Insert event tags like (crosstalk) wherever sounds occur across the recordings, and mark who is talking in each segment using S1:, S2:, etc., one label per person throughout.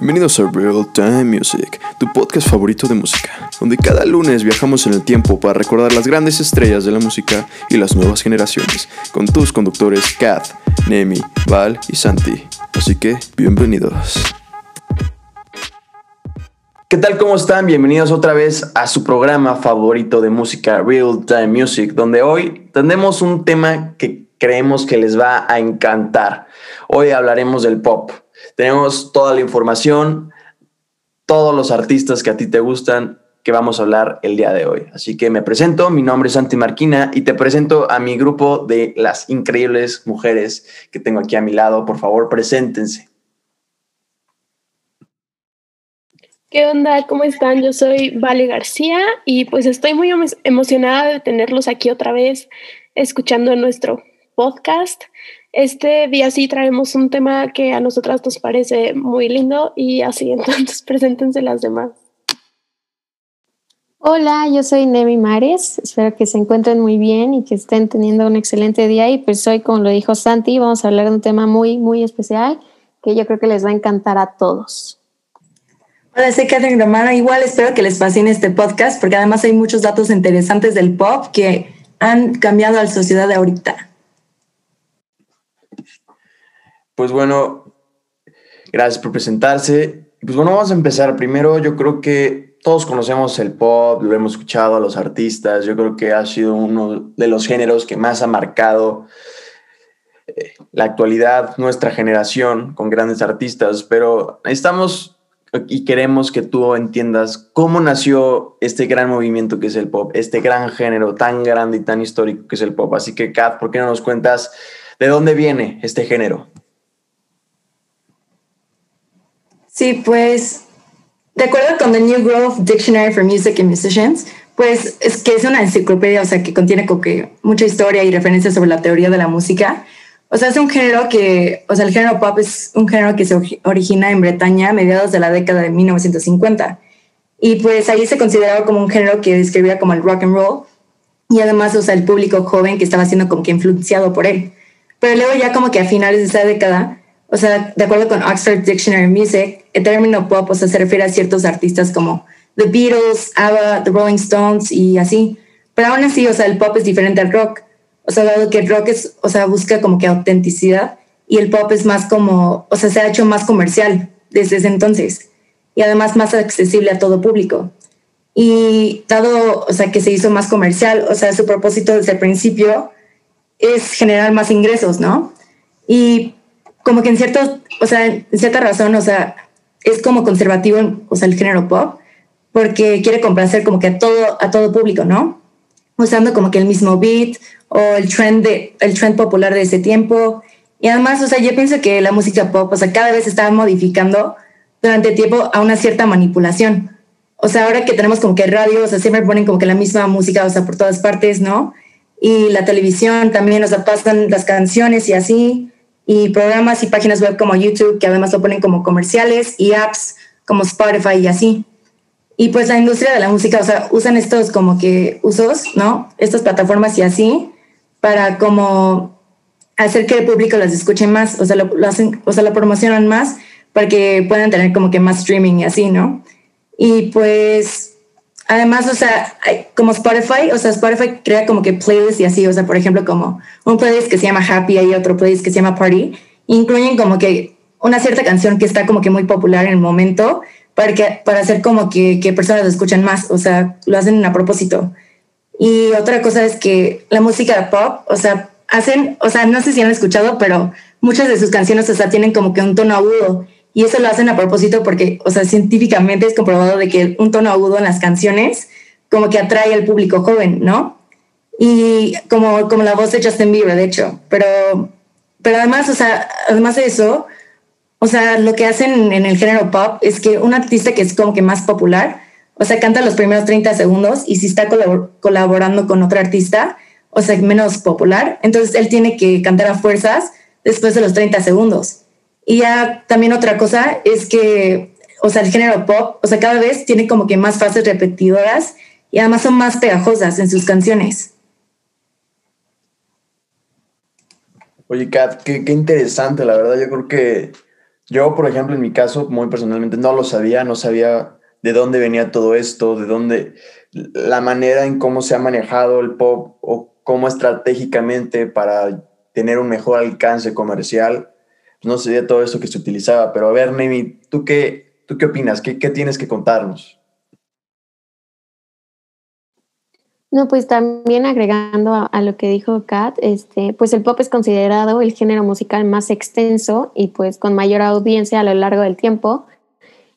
S1: Bienvenidos a Real Time Music, tu podcast favorito de música, donde cada lunes viajamos en el tiempo para recordar las grandes estrellas de la música y las nuevas generaciones, con tus conductores Kat, Nemi, Val y Santi. Así que, bienvenidos. ¿Qué tal? ¿Cómo están? Bienvenidos otra vez a su programa favorito de música, Real Time Music, donde hoy tendremos un tema que creemos que les va a encantar. Hoy hablaremos del pop. Tenemos toda la información, todos los artistas que a ti te gustan que vamos a hablar el día de hoy. Así que me presento, mi nombre es Santi Marquina y te presento a mi grupo de las increíbles mujeres que tengo aquí a mi lado. Por favor, preséntense.
S2: ¿Qué onda? ¿Cómo están? Yo soy Vale García y pues estoy muy emocionada de tenerlos aquí otra vez escuchando nuestro podcast. Este día sí traemos un tema que a nosotras nos parece muy lindo y así (laughs) entonces preséntense las demás.
S3: Hola, yo soy Nemi Mares. Espero que se encuentren muy bien y que estén teniendo un excelente día. Y pues hoy, como lo dijo Santi, vamos a hablar de un tema muy, muy especial que yo creo que les va a encantar a todos.
S4: Hola, soy Catherine Romano. Igual espero que les fascine este podcast porque además hay muchos datos interesantes del pop que han cambiado a la sociedad de ahorita.
S1: Pues bueno, gracias por presentarse. Pues bueno, vamos a empezar. Primero, yo creo que todos conocemos el pop, lo hemos escuchado a los artistas. Yo creo que ha sido uno de los géneros que más ha marcado eh, la actualidad, nuestra generación, con grandes artistas. Pero estamos y queremos que tú entiendas cómo nació este gran movimiento que es el pop, este gran género tan grande y tan histórico que es el pop. Así que, Kat, ¿por qué no nos cuentas de dónde viene este género?
S4: Sí, pues, de acuerdo con The New Grove Dictionary for Music and Musicians, pues es que es una enciclopedia, o sea, que contiene como que mucha historia y referencias sobre la teoría de la música. O sea, es un género que, o sea, el género pop es un género que se origina en Bretaña a mediados de la década de 1950. Y pues ahí se consideraba como un género que describía como el rock and roll y además, o sea, el público joven que estaba siendo como que influenciado por él. Pero luego ya como que a finales de esa década, o sea, de acuerdo con Oxford Dictionary Music, el término pop, o sea, se refiere a ciertos artistas como The Beatles, ABBA, The Rolling Stones y así. Pero aún así, o sea, el pop es diferente al rock o sea, dado que el rock es, o sea, busca como que autenticidad y el pop es más como, o sea, se ha hecho más comercial desde ese entonces y además más accesible a todo público. Y dado, o sea, que se hizo más comercial, o sea, su propósito desde el principio es generar más ingresos, ¿no? Y como que en cierto, o sea, en cierta razón, o sea, es como conservativo, o sea, el género pop, porque quiere complacer como que a todo, a todo público, ¿no? Usando como que el mismo beat o el trend, de, el trend popular de ese tiempo. Y además, o sea, yo pienso que la música pop, o sea, cada vez está modificando durante tiempo a una cierta manipulación. O sea, ahora que tenemos como que radio, o sea, siempre ponen como que la misma música, o sea, por todas partes, ¿no? Y la televisión también, o sea, pasan las canciones y así, y programas y páginas web como YouTube, que además lo ponen como comerciales, y apps como Spotify y así. Y pues la industria de la música, o sea, usan estos como que usos, ¿no? Estas plataformas y así, para como hacer que el público las escuche más, o sea, lo, hacen, o sea, lo promocionan más para que puedan tener como que más streaming y así, ¿no? Y pues, además, o sea, como Spotify, o sea, Spotify crea como que playlists y así, o sea, por ejemplo, como un playlist que se llama Happy y otro playlist que se llama Party, incluyen como que una cierta canción que está como que muy popular en el momento para, que, para hacer como que, que personas lo escuchen más, o sea, lo hacen a propósito. Y otra cosa es que la música pop, o sea, hacen, o sea, no sé si han escuchado, pero muchas de sus canciones, o sea, tienen como que un tono agudo. Y eso lo hacen a propósito porque, o sea, científicamente es comprobado de que un tono agudo en las canciones como que atrae al público joven, ¿no? Y como, como la voz de Justin Bieber, de hecho. Pero, pero además, o sea, además de eso, o sea, lo que hacen en el género pop es que un artista que es como que más popular, o sea, canta los primeros 30 segundos y si está colaborando con otro artista, o sea, menos popular, entonces él tiene que cantar a fuerzas después de los 30 segundos. Y ya también otra cosa es que, o sea, el género pop, o sea, cada vez tiene como que más fases repetidoras y además son más pegajosas en sus canciones.
S1: Oye, Kat, qué, qué interesante, la verdad. Yo creo que Yo, por ejemplo, en mi caso, muy personalmente, no lo sabía, no sabía de dónde venía todo esto, de dónde, la manera en cómo se ha manejado el pop o cómo estratégicamente para tener un mejor alcance comercial. No sabía todo esto que se utilizaba, pero a ver, Nemi, ¿tú qué, tú qué opinas? ¿Qué, ¿Qué tienes que contarnos?
S3: No, pues también agregando a, lo que dijo Kat, este, pues el pop es considerado el género musical más extenso y pues con mayor audiencia a lo largo del tiempo.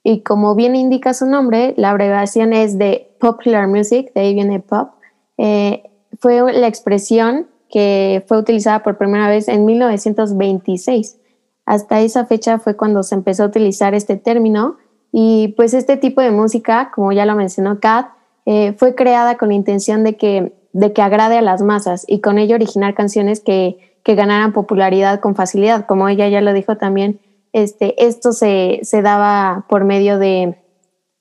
S3: Y como bien indica su nombre, la abreviación es de Popular Music, de ahí viene pop. Eh, fue la expresión que fue utilizada por primera vez en 1926. Hasta esa fecha fue cuando se empezó a utilizar este término y pues este tipo de música, como ya lo mencionó Kat, eh, fue creada con la intención de que, de que agrade a las masas y con ello originar canciones que, que ganaran popularidad con facilidad. Como ella ya lo dijo también, este, esto se, se daba por medio de,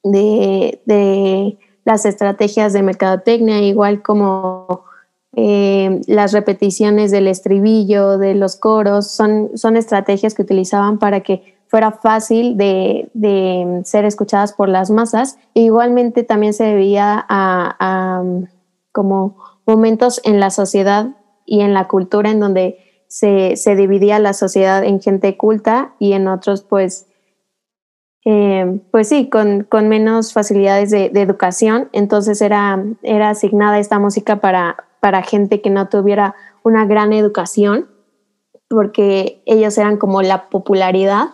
S3: de, de, las estrategias de mercadotecnia, igual como eh, las repeticiones del estribillo, de los coros, son, son estrategias que utilizaban para que fuera fácil de, ser escuchadas por las masas. Igualmente también se debía a, como momentos en la sociedad y en la cultura en donde se, dividía la sociedad en gente culta y en otros pues eh, pues sí, con, menos facilidades de, educación. Entonces era, era asignada esta música para, para gente que no tuviera una gran educación, porque ellos eran como la popularidad.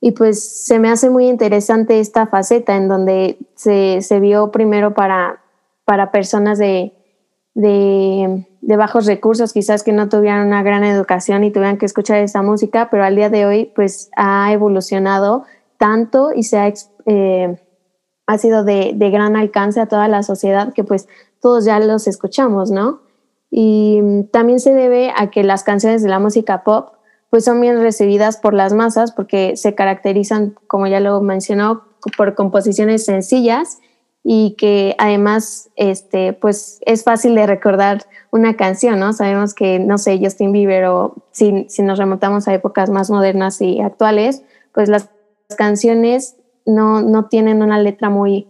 S3: Y pues se me hace muy interesante esta faceta en donde se, vio primero para, para personas de, de, bajos recursos, quizás que no tuvieran una gran educación y tuvieran que escuchar esa música, pero al día de hoy pues ha evolucionado tanto y se ha, eh, ha sido de, de, gran alcance a toda la sociedad que pues todos ya los escuchamos, ¿no? Y también se debe a que las canciones de la música pop pues son bien recibidas por las masas porque se caracterizan, como ya lo mencionó, por composiciones sencillas y que además este, pues es fácil de recordar una canción, ¿no? Sabemos que, no sé, Justin Bieber o si, si nos remontamos a épocas más modernas y actuales, pues las canciones no, no tienen una letra muy,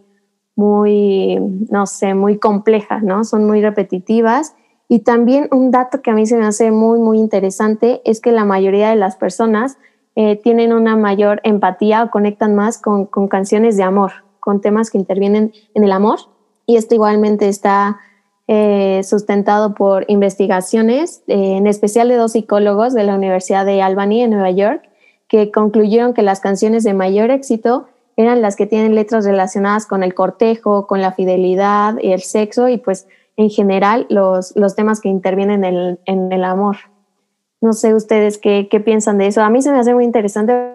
S3: muy, no sé, muy compleja, ¿no? Son muy repetitivas y también un dato que a mí se me hace muy, muy interesante es que la mayoría de las personas eh, tienen una mayor empatía o conectan más con, con, canciones de amor, con temas que intervienen en el amor. Y esto igualmente está eh, sustentado por investigaciones, eh, en especial de dos psicólogos de la Universidad de Albany en Nueva York, que concluyeron que las canciones de mayor éxito eran las que tienen letras relacionadas con el cortejo, con la fidelidad y el sexo, y pues en general los, los temas que intervienen en el, en el amor. No sé ustedes qué, qué, piensan de eso. A mí se me hace muy interesante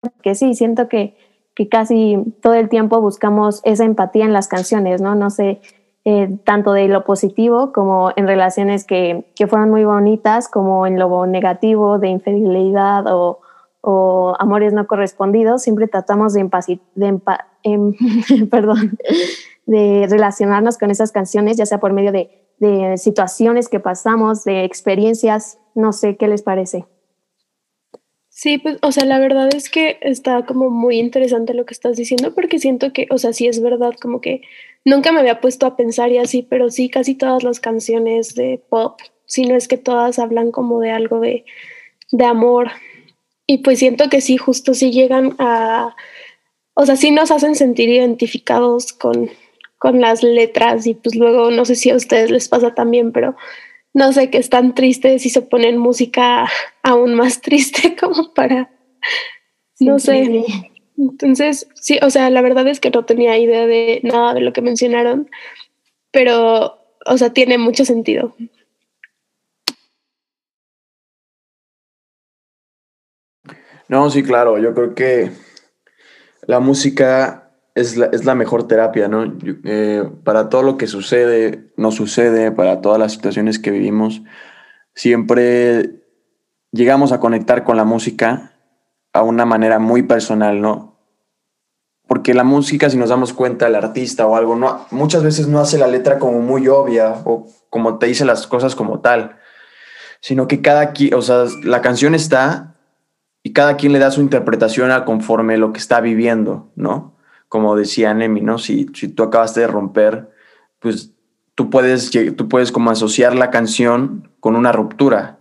S3: porque sí, siento que, que casi todo el tiempo buscamos esa empatía en las canciones, ¿no? No sé, eh, tanto de lo positivo como en relaciones que, que, fueron muy bonitas, como en lo negativo, de infidelidad o, o amores no correspondidos, siempre tratamos de, de em, (laughs) perdón, de relacionarnos con esas canciones, ya sea por medio de, situaciones que pasamos, de experiencias, no sé qué les parece.
S2: Sí, pues, o sea, la verdad es que está como muy interesante lo que estás diciendo, porque siento que, o sea, sí es verdad, como que nunca me había puesto a pensar y así, pero sí, casi todas las canciones de pop, si no es que todas hablan como de algo de, de amor. Y pues siento que sí, justo sí llegan a, o sea, sí nos hacen sentir identificados con, con las letras y pues luego no sé si a ustedes les pasa también, pero no sé, que están tristes y se ponen música aún más (laughs) triste como para, no sé. Entonces, sí, o sea, la verdad es que no tenía idea de nada de lo que mencionaron, pero, o sea, tiene mucho sentido.
S1: No, sí, claro, yo creo que la música es la, mejor terapia, ¿no? Eh, para todo lo que sucede, no sucede, para todas las situaciones que vivimos, siempre llegamos a conectar con la música a una manera muy personal, ¿no? Porque la música, si nos damos cuenta, el artista o algo, no, muchas veces no hace la letra como muy obvia o como te dice las cosas como tal, sino que cada, o sea, la canción está y cada quien le da su interpretación a conforme lo que está viviendo, ¿no? Como decía Nemi, ¿no? Si, si tú acabaste de romper, pues tú puedes, tú puedes como asociar la canción con una ruptura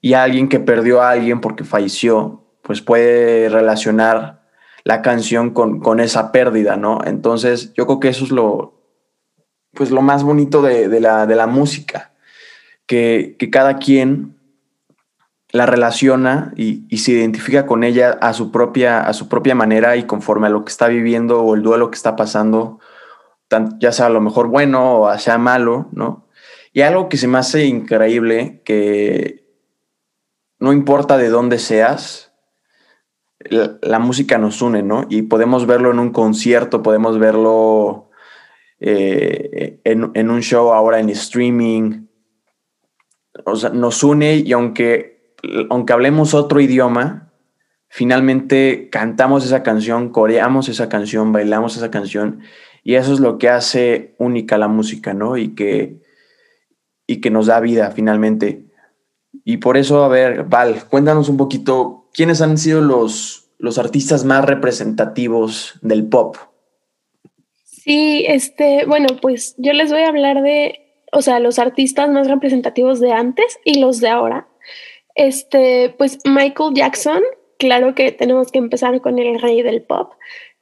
S1: y alguien que perdió a alguien porque falleció, pues puede relacionar la canción con, con esa pérdida, ¿no? Entonces yo creo que eso es lo, pues lo más bonito de, de, la, de la música, que, que cada quien la relaciona y, y, se identifica con ella a su, propia, a su propia manera y conforme a lo que está viviendo o el duelo que está pasando, ya sea a lo mejor bueno o sea malo, ¿no? Y algo que se me hace increíble, que no importa de dónde seas, la, música nos une, ¿no? Y podemos verlo en un concierto, podemos verlo eh, en, en un show ahora en streaming, o sea, nos une y aunque aunque hablemos otro idioma, finalmente cantamos esa canción, coreamos esa canción, bailamos esa canción y eso es lo que hace única la música, ¿no? Y que, y que nos da vida finalmente. Y por eso, a ver, Val, cuéntanos un poquito, ¿quiénes han sido los, los artistas más representativos del pop?
S2: Sí, este, bueno, pues yo les voy a hablar de, o sea, los artistas más representativos de antes y los de ahora. Este, pues Michael Jackson, claro que tenemos que empezar con el rey del pop.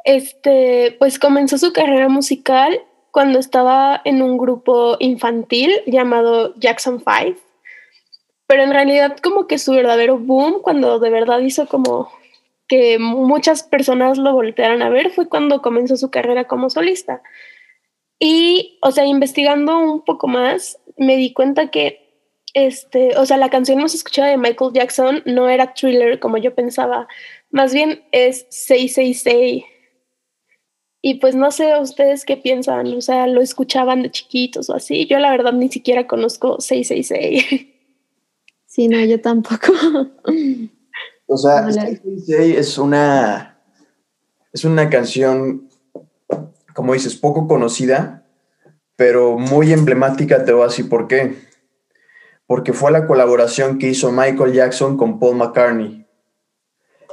S2: Este, pues comenzó su carrera musical cuando estaba en un grupo infantil llamado Jackson Five. Pero en realidad como que su verdadero boom, cuando de verdad hizo como que muchas personas lo voltearan a ver, fue cuando comenzó su carrera como solista. Y, o sea, investigando un poco más, me di cuenta que este, o sea, la canción más escuchada de Michael Jackson no era thriller como yo pensaba, más bien es 666. Y pues no sé ustedes qué piensan, o sea, lo escuchaban de chiquitos o así. Yo la verdad ni siquiera conozco 666. (laughs)
S3: Sí, no, yo tampoco.
S1: O sea, 666 es una es una canción como dices, poco conocida, pero muy emblemática, te voy a decir por qué porque fue la colaboración que hizo Michael Jackson con Paul McCartney.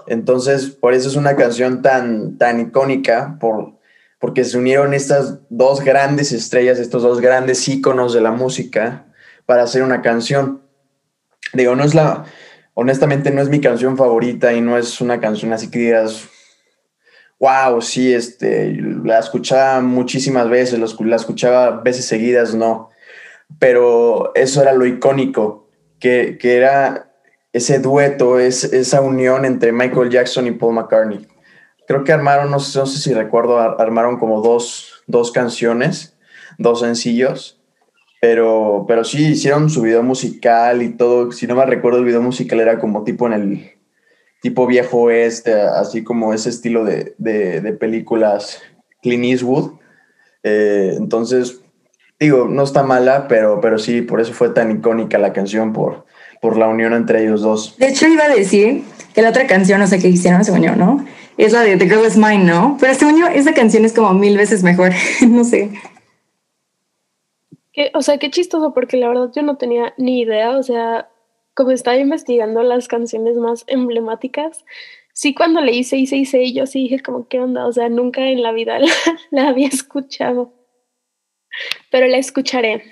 S1: Entonces, por eso es una canción tan, tan icónica, por, porque se unieron estas dos grandes estrellas, estos dos grandes íconos de la música para hacer una canción. Digo, no es la, honestamente no es mi canción favorita y no es una canción así que digas, wow, sí, este, la escuchaba muchísimas veces, la escuchaba veces seguidas, no pero eso era lo icónico, que, que era ese dueto, es, esa unión entre Michael Jackson y Paul McCartney. Creo que armaron, no sé, no sé si recuerdo, armaron como dos, dos canciones, dos sencillos, pero, pero sí hicieron su video musical y todo. Si no me recuerdo, el video musical era como tipo en el tipo viejo este, así como ese estilo de, de, películas Clint Eastwood. Eh, entonces, digo, no está mala, pero, pero sí, por eso fue tan icónica la canción, por, por la unión entre ellos dos.
S4: De hecho, iba a decir que la otra canción, no sé qué hicieron, según yo, ¿no? Es la de The Girl Is Mine, ¿no? Pero según yo, esa canción es como mil veces mejor, (laughs) no sé.
S2: o sea, qué chistoso, porque la verdad yo no tenía ni idea, o sea, como estaba investigando las canciones más emblemáticas, sí cuando leí 666 yo sí dije como, ¿qué onda? O sea, nunca en la vida (laughs) la había escuchado pero la escucharé.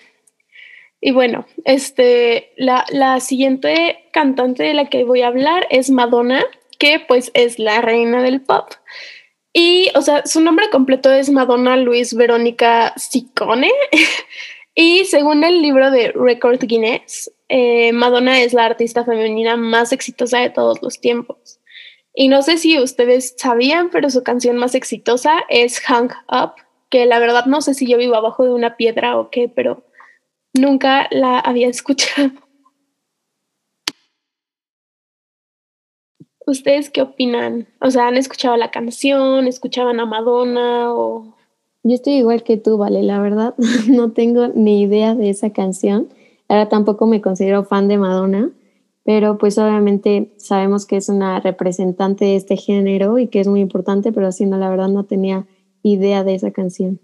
S2: Y bueno, este, la, la siguiente cantante de la que voy a hablar es Madonna, que pues es la reina del pop. Y, o sea, su nombre completo es Madonna Luis Verónica Ciccone. (laughs) y según el libro de Record Guinness, eh, Madonna es la artista femenina más exitosa de todos los tiempos. Y no sé si ustedes sabían, pero su canción más exitosa es Hang Up que la verdad no sé si yo vivo abajo de una piedra o qué, pero nunca la había (laughs) escuchado. ¿Ustedes qué opinan? O sea, ¿han escuchado la canción? ¿Escuchaban a Madonna? O...
S3: Yo estoy igual que tú, Vale, la verdad (laughs) no tengo ni idea de esa canción. Ahora tampoco me considero fan de Madonna, pero pues obviamente sabemos que es una representante de este género y que es muy importante, pero así no, la verdad no tenía idea de esa canción?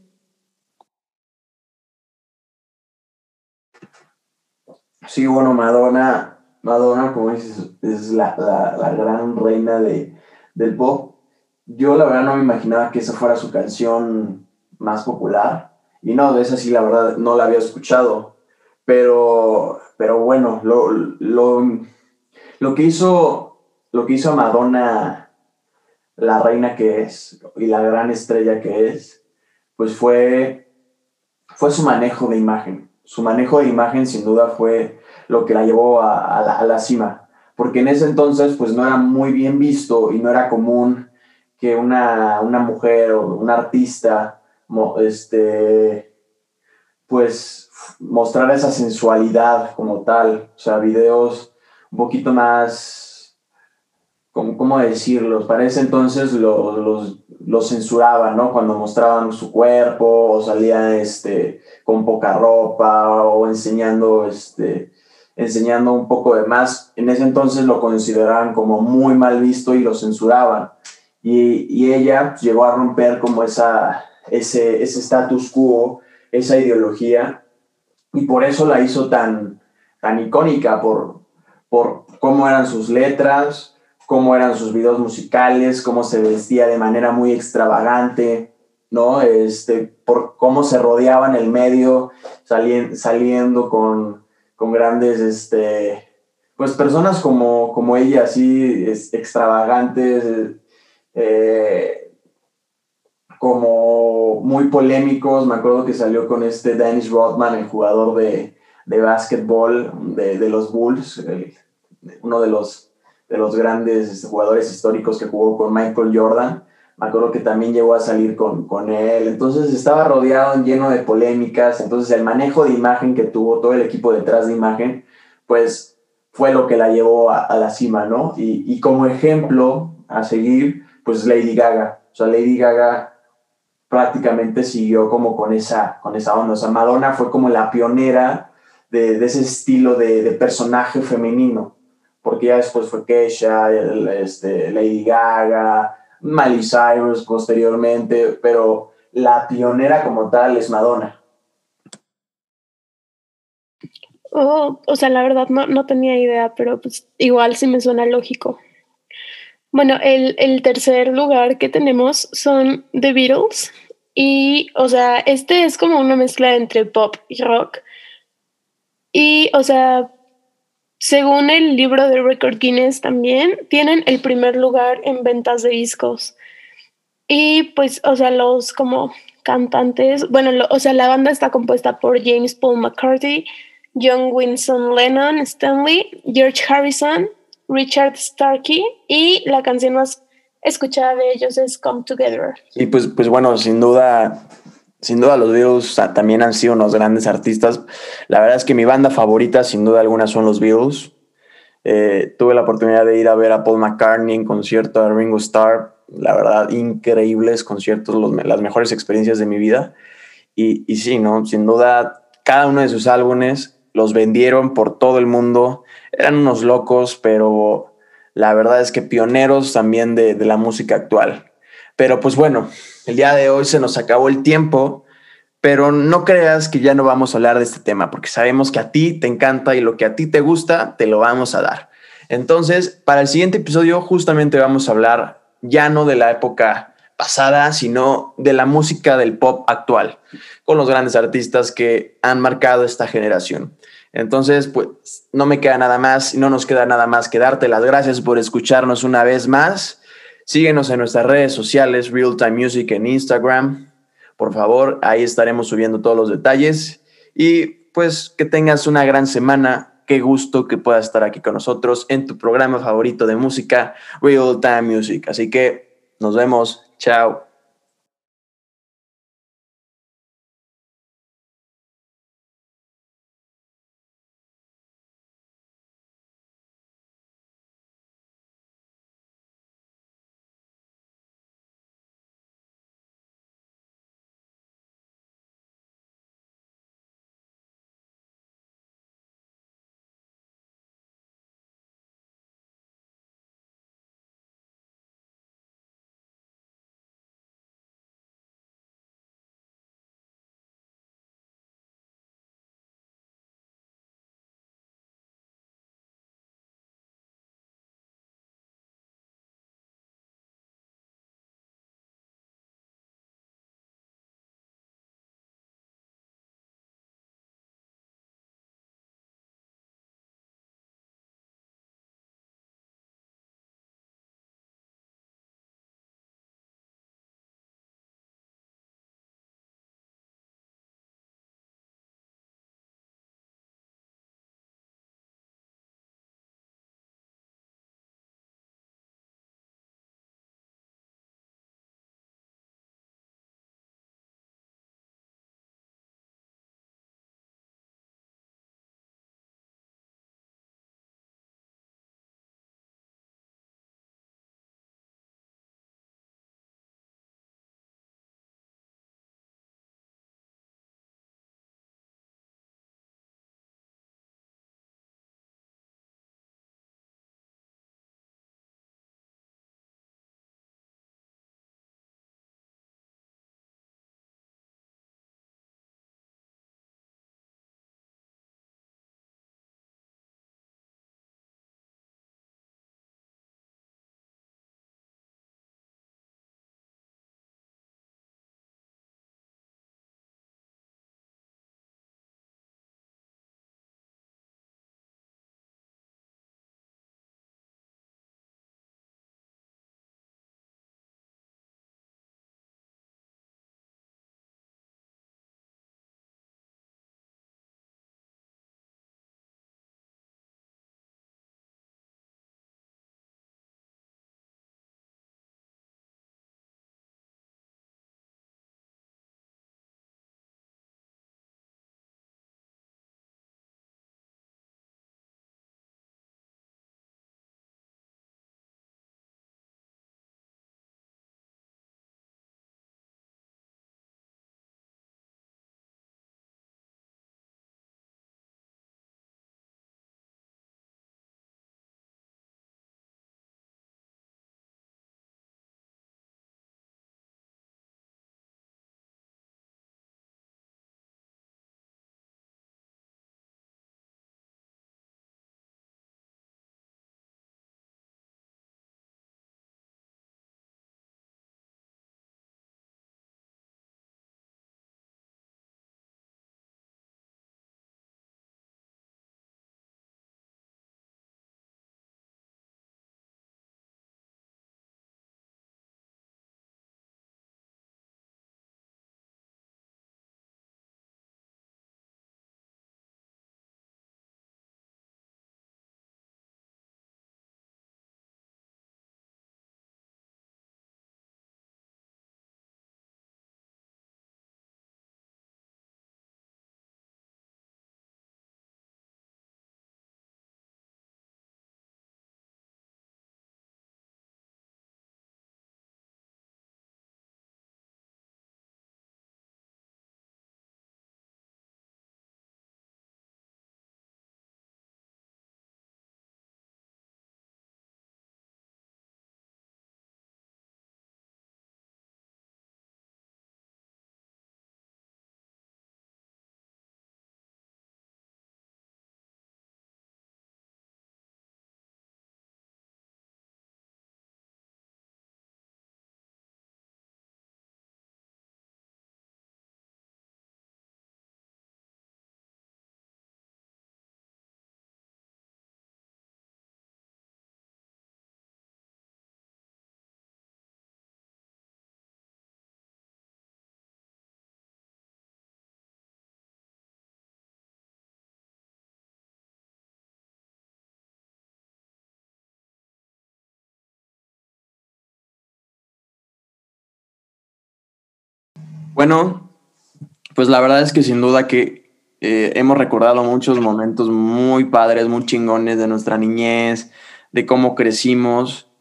S1: Sí, bueno, Madonna, Madonna, como dices, es la, la, gran reina de, del pop. Yo la verdad no me imaginaba que esa fuera su canción más popular. Y no, de esa sí la verdad no la había escuchado. Pero, pero bueno, lo, lo, lo, que hizo, lo que hizo a Madonna la reina que es y la gran estrella que es, pues fue, fue su manejo de imagen. Su manejo de imagen sin duda fue lo que la llevó a, la, cima, porque en ese entonces pues no era muy bien visto y no era común que una, mujer o un artista este, pues mostrar esa sensualidad como tal, o sea, videos un poquito más, ¿cómo, decirlo? Para ese entonces los, los, censuraban, ¿no? Cuando mostraban su cuerpo o salían este, con poca ropa o enseñando este, enseñando un poco de más. En ese entonces lo consideraban como muy mal visto y lo censuraban. Y, y ella llegó a romper como esa, ese, ese status quo, esa ideología, y por eso la hizo tan, tan icónica, por, por cómo eran sus letras, cómo eran sus videos musicales, cómo se vestía de manera muy extravagante, ¿no? Este, por cómo se rodeaba en el medio, saliendo con, con grandes, este, pues personas como, como ella, así, extravagantes, eh, como muy polémicos. Me acuerdo que salió con este Dennis Rodman, el jugador de, de básquetbol de, los Bulls, uno de los, de los grandes jugadores históricos que jugó con Michael Jordan. Me acuerdo que también llegó a salir con, con, él, entonces estaba rodeado, lleno de polémicas, entonces el manejo de imagen que tuvo todo el equipo detrás de imagen, pues fue lo que la llevó a, la cima, ¿no? Y, y, como ejemplo a seguir, pues Lady Gaga, o sea, Lady Gaga prácticamente siguió como con esa, con esa onda, o sea, Madonna fue como la pionera de, de ese estilo de, de, personaje femenino, porque ya después fue Kesha, este, Lady Gaga, Miley Cyrus posteriormente, pero la pionera como tal es Madonna.
S2: Oh, o sea, la verdad no, no, tenía idea, pero pues igual sí me suena lógico. Bueno, el, el, tercer lugar que tenemos son The Beatles. Y, o sea, este es como una mezcla entre pop y rock. Y, o sea, según el libro de Record Guinness también, tienen el primer lugar en ventas de discos. Y pues, o sea, los como cantantes, bueno, o sea, la banda está compuesta por James Paul McCarthy, John Winston Lennon, Stanley, George Harrison, Richard Starkey y la canción más escuchada de ellos es Come Together.
S1: Y pues, pues bueno, sin duda sin duda los Beatles también han sido unos grandes artistas. La verdad es que mi banda favorita, sin duda alguna, son los Beatles. Eh, tuve la oportunidad de ir a ver a Paul McCartney en concierto a Ringo Starr. La verdad, increíbles conciertos, las mejores experiencias de mi vida. Y, y sí, ¿no? Sin duda, cada uno de sus álbumes los vendieron por todo el mundo. Eran unos locos, pero la verdad es que pioneros también de, de la música actual. Pero pues bueno, el día de hoy se nos acabó el tiempo, pero no creas que ya no vamos a hablar de este tema, porque sabemos que a ti te encanta y lo que a ti te gusta, te lo vamos a dar. Entonces, para el siguiente episodio justamente vamos a hablar ya no de la época pasada, sino de la música del pop actual, con los grandes artistas que han marcado esta generación. Entonces, pues no me queda nada más no nos queda nada más que darte las gracias por escucharnos una vez más Síguenos en nuestras redes sociales, Real Time Music en Instagram. Por favor, ahí estaremos subiendo todos los detalles. Y pues que tengas una gran semana. Qué gusto que puedas estar aquí con nosotros en tu programa favorito de música, Real Time Music. Así que nos vemos. Chao. Bueno, pues la verdad es que sin duda que eh, hemos recordado muchos momentos muy padres, muy chingones de nuestra niñez, de cómo crecimos.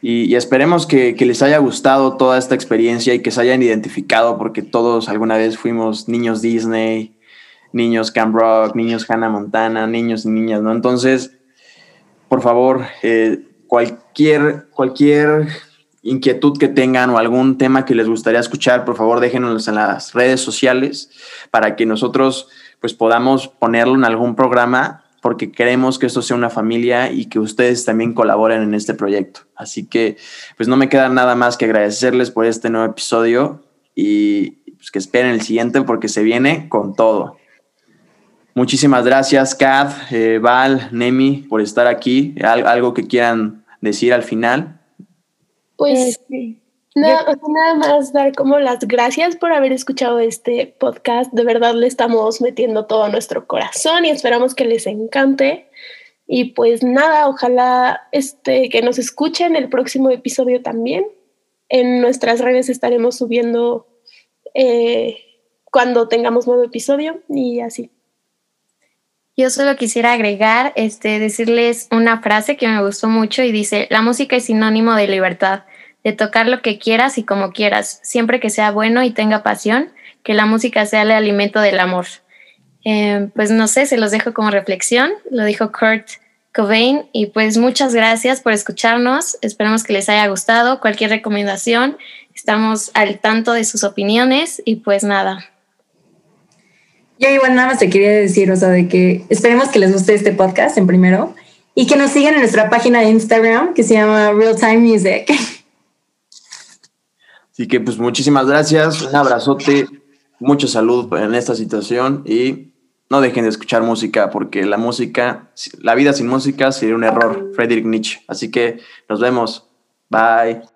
S1: Y, esperemos que, les haya gustado toda esta experiencia y que se hayan identificado, porque todos alguna vez fuimos niños Disney, niños Camp Rock, niños Hannah Montana, niños y niñas, ¿no? Entonces, por favor, eh, cualquier, cualquier inquietud que tengan o algún tema que les gustaría escuchar, por favor déjenos en las redes sociales para que nosotros pues podamos ponerlo en algún programa porque queremos que esto sea una familia y que ustedes también colaboren en este proyecto. Así que pues no me queda nada más que agradecerles por este nuevo episodio y pues, que esperen el siguiente porque se viene con todo. Muchísimas gracias, Kat, eh, Val, Nemi, por estar aquí. ¿Algo que quieran decir al final?
S2: Pues nada, nada más dar como las gracias por haber escuchado este podcast. De verdad le estamos metiendo todo nuestro corazón y esperamos que les encante. Y pues nada, ojalá este, que nos escuchen el próximo episodio también. En nuestras redes estaremos subiendo eh, cuando tengamos nuevo episodio y así.
S3: Yo solo quisiera agregar, este, decirles una frase que me gustó mucho y dice, la música es sinónimo de libertad, de tocar lo que quieras y como quieras, siempre que sea bueno y tenga pasión, que la música sea el alimento del amor. Eh, pues no sé, se los dejo como reflexión, lo dijo Kurt Cobain y pues muchas gracias por escucharnos, esperamos que les haya gustado, cualquier recomendación, estamos al tanto de sus opiniones y pues nada,
S4: yo igual nada más te quería decir, o sea, de que esperemos que les guste este podcast en primero y que nos sigan en nuestra página de Instagram que se llama Real Time Music. (laughs)
S1: Así que pues muchísimas gracias, un abrazote, mucha salud en esta situación y no dejen de escuchar música porque la música, la vida sin música sería un error, Friedrich Nietzsche. Así que nos vemos. Bye.